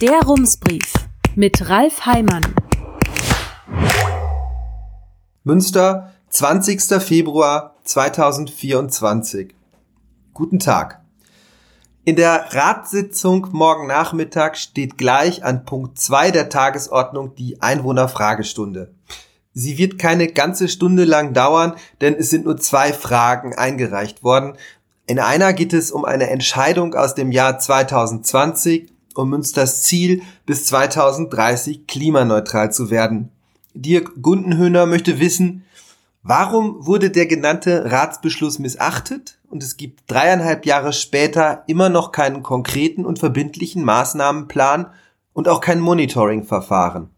Der Rumsbrief mit Ralf Heimann. Münster, 20. Februar 2024. Guten Tag. In der Ratssitzung morgen Nachmittag steht gleich an Punkt 2 der Tagesordnung die Einwohnerfragestunde. Sie wird keine ganze Stunde lang dauern, denn es sind nur zwei Fragen eingereicht worden. In einer geht es um eine Entscheidung aus dem Jahr 2020, um Münsters Ziel, bis 2030 klimaneutral zu werden. Dirk Gundenhöhner möchte wissen, warum wurde der genannte Ratsbeschluss missachtet und es gibt dreieinhalb Jahre später immer noch keinen konkreten und verbindlichen Maßnahmenplan und auch kein Monitoringverfahren.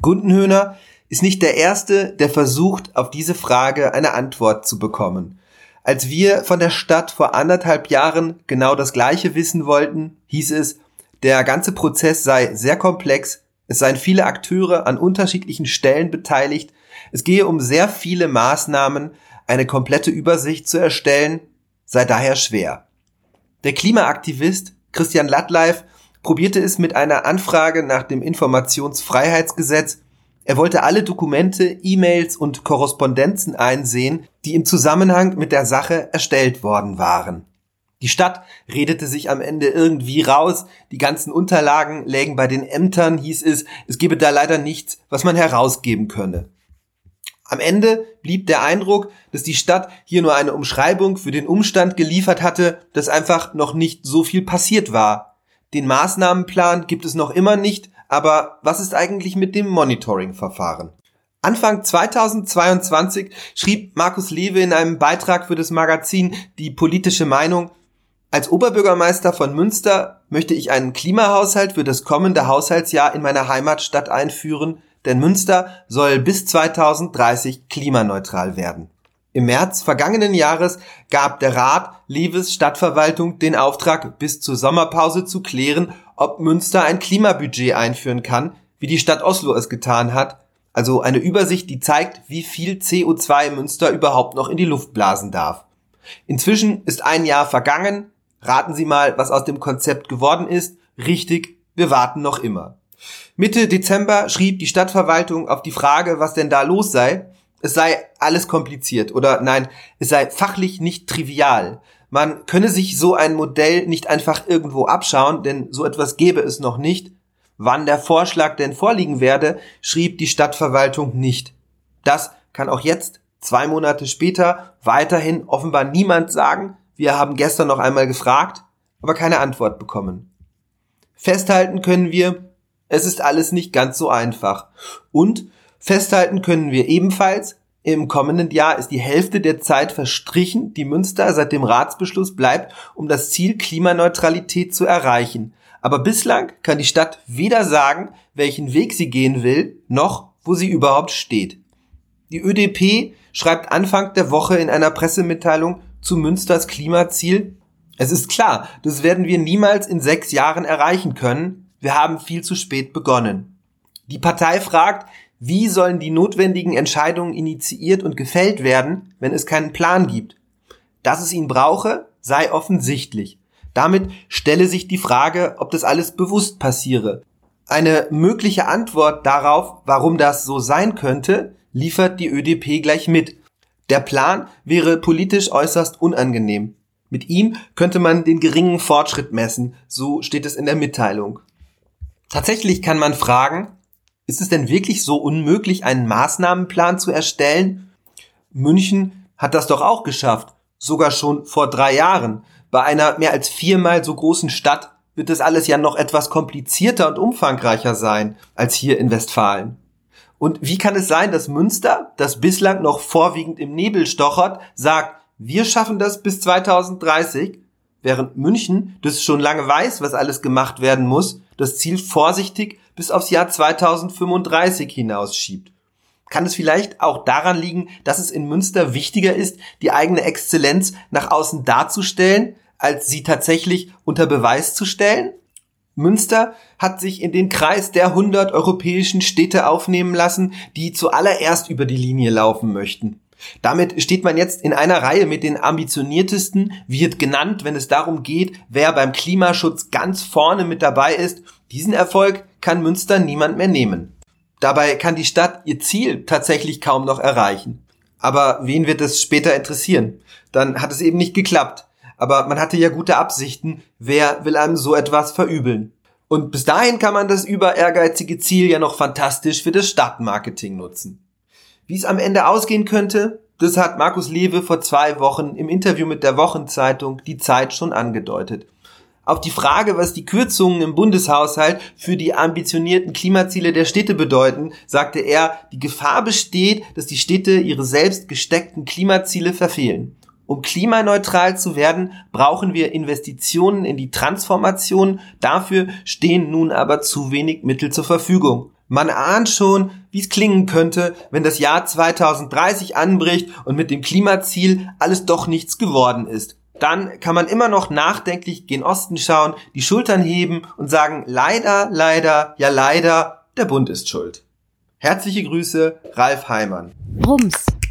Gundenhöhner ist nicht der Erste, der versucht, auf diese Frage eine Antwort zu bekommen. Als wir von der Stadt vor anderthalb Jahren genau das Gleiche wissen wollten, hieß es, der ganze Prozess sei sehr komplex, es seien viele Akteure an unterschiedlichen Stellen beteiligt, es gehe um sehr viele Maßnahmen, eine komplette Übersicht zu erstellen, sei daher schwer. Der Klimaaktivist Christian Lattleif probierte es mit einer Anfrage nach dem Informationsfreiheitsgesetz er wollte alle Dokumente, E-Mails und Korrespondenzen einsehen, die im Zusammenhang mit der Sache erstellt worden waren. Die Stadt redete sich am Ende irgendwie raus, die ganzen Unterlagen lägen bei den Ämtern, hieß es, es gebe da leider nichts, was man herausgeben könne. Am Ende blieb der Eindruck, dass die Stadt hier nur eine Umschreibung für den Umstand geliefert hatte, dass einfach noch nicht so viel passiert war. Den Maßnahmenplan gibt es noch immer nicht, aber was ist eigentlich mit dem Monitoring-Verfahren? Anfang 2022 schrieb Markus Lewe in einem Beitrag für das Magazin Die politische Meinung, als Oberbürgermeister von Münster möchte ich einen Klimahaushalt für das kommende Haushaltsjahr in meiner Heimatstadt einführen, denn Münster soll bis 2030 klimaneutral werden. Im März vergangenen Jahres gab der Rat Lewes Stadtverwaltung den Auftrag, bis zur Sommerpause zu klären, ob Münster ein Klimabudget einführen kann, wie die Stadt Oslo es getan hat, also eine Übersicht, die zeigt, wie viel CO2 Münster überhaupt noch in die Luft blasen darf. Inzwischen ist ein Jahr vergangen. Raten Sie mal, was aus dem Konzept geworden ist. Richtig, wir warten noch immer. Mitte Dezember schrieb die Stadtverwaltung auf die Frage, was denn da los sei, es sei alles kompliziert oder nein, es sei fachlich nicht trivial. Man könne sich so ein Modell nicht einfach irgendwo abschauen, denn so etwas gäbe es noch nicht. Wann der Vorschlag denn vorliegen werde, schrieb die Stadtverwaltung nicht. Das kann auch jetzt, zwei Monate später, weiterhin offenbar niemand sagen. Wir haben gestern noch einmal gefragt, aber keine Antwort bekommen. Festhalten können wir, es ist alles nicht ganz so einfach. Und festhalten können wir ebenfalls, im kommenden Jahr ist die Hälfte der Zeit verstrichen, die Münster seit dem Ratsbeschluss bleibt, um das Ziel Klimaneutralität zu erreichen. Aber bislang kann die Stadt weder sagen, welchen Weg sie gehen will, noch wo sie überhaupt steht. Die ÖDP schreibt Anfang der Woche in einer Pressemitteilung zu Münsters Klimaziel, es ist klar, das werden wir niemals in sechs Jahren erreichen können. Wir haben viel zu spät begonnen. Die Partei fragt, wie sollen die notwendigen Entscheidungen initiiert und gefällt werden, wenn es keinen Plan gibt? Dass es ihn brauche, sei offensichtlich. Damit stelle sich die Frage, ob das alles bewusst passiere. Eine mögliche Antwort darauf, warum das so sein könnte, liefert die ÖDP gleich mit. Der Plan wäre politisch äußerst unangenehm. Mit ihm könnte man den geringen Fortschritt messen, so steht es in der Mitteilung. Tatsächlich kann man fragen, ist es denn wirklich so unmöglich, einen Maßnahmenplan zu erstellen? München hat das doch auch geschafft, sogar schon vor drei Jahren. Bei einer mehr als viermal so großen Stadt wird das alles ja noch etwas komplizierter und umfangreicher sein als hier in Westfalen. Und wie kann es sein, dass Münster, das bislang noch vorwiegend im Nebel stochert, sagt, wir schaffen das bis 2030, während München, das schon lange weiß, was alles gemacht werden muss, das Ziel vorsichtig bis aufs Jahr 2035 hinausschiebt. Kann es vielleicht auch daran liegen, dass es in Münster wichtiger ist, die eigene Exzellenz nach außen darzustellen, als sie tatsächlich unter Beweis zu stellen? Münster hat sich in den Kreis der 100 europäischen Städte aufnehmen lassen, die zuallererst über die Linie laufen möchten. Damit steht man jetzt in einer Reihe mit den ambitioniertesten, wird genannt, wenn es darum geht, wer beim Klimaschutz ganz vorne mit dabei ist. Diesen Erfolg kann Münster niemand mehr nehmen. Dabei kann die Stadt ihr Ziel tatsächlich kaum noch erreichen. Aber wen wird es später interessieren? Dann hat es eben nicht geklappt. Aber man hatte ja gute Absichten. Wer will einem so etwas verübeln? Und bis dahin kann man das über ehrgeizige Ziel ja noch fantastisch für das Stadtmarketing nutzen. Wie es am Ende ausgehen könnte, das hat Markus Lewe vor zwei Wochen im Interview mit der Wochenzeitung Die Zeit schon angedeutet. Auf die Frage, was die Kürzungen im Bundeshaushalt für die ambitionierten Klimaziele der Städte bedeuten, sagte er, die Gefahr besteht, dass die Städte ihre selbst gesteckten Klimaziele verfehlen. Um klimaneutral zu werden, brauchen wir Investitionen in die Transformation. Dafür stehen nun aber zu wenig Mittel zur Verfügung. Man ahnt schon, wie es klingen könnte, wenn das Jahr 2030 anbricht und mit dem Klimaziel alles doch nichts geworden ist. Dann kann man immer noch nachdenklich gen Osten schauen, die Schultern heben und sagen, leider, leider, ja leider, der Bund ist schuld. Herzliche Grüße, Ralf Heimann. Rums,